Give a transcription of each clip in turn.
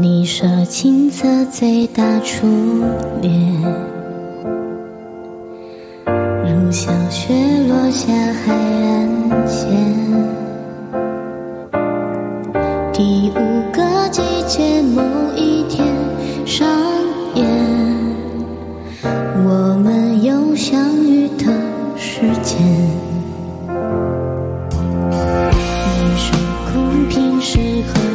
你说青涩最大初恋，如小雪落下海岸线。第五个季节某一天上演，我们有相遇的时间。你说空瓶适合。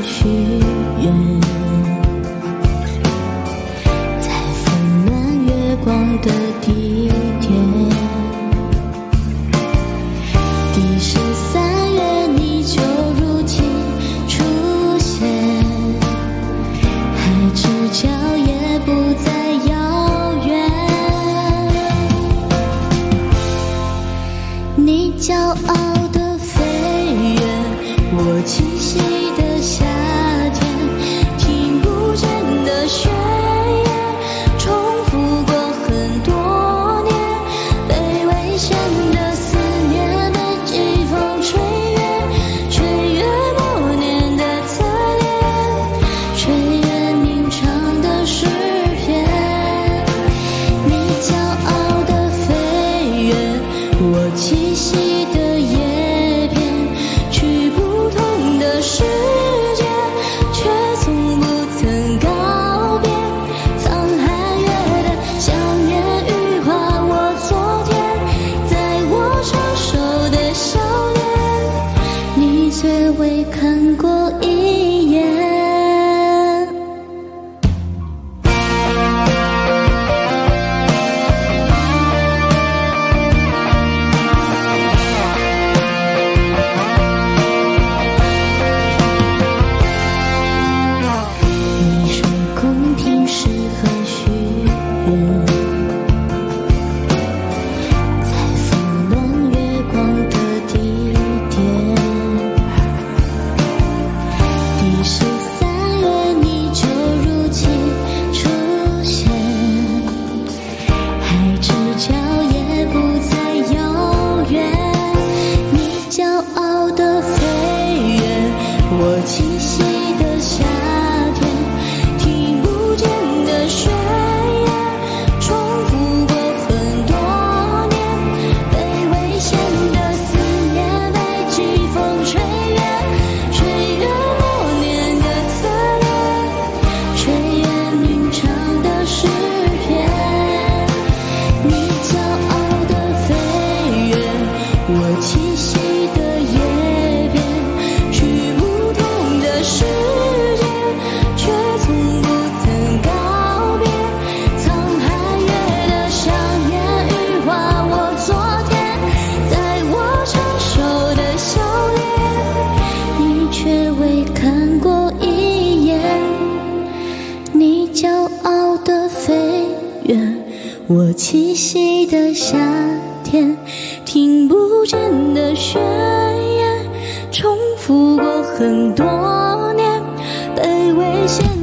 角栖息的叶片去不同的世界却从不曾告别。沧海月的想念羽化我昨天在我成熟的笑脸你却未看过一栖息的夏天，听不见的宣言，重复过很多年，被危险的思念被季风吹远，吹远默念的侧脸，吹远鸣唱的诗篇，你骄傲的飞远，我栖息。未看过一眼，你骄傲的飞远，我栖息的夏天，听不见的宣言，重复过很多年，被危险。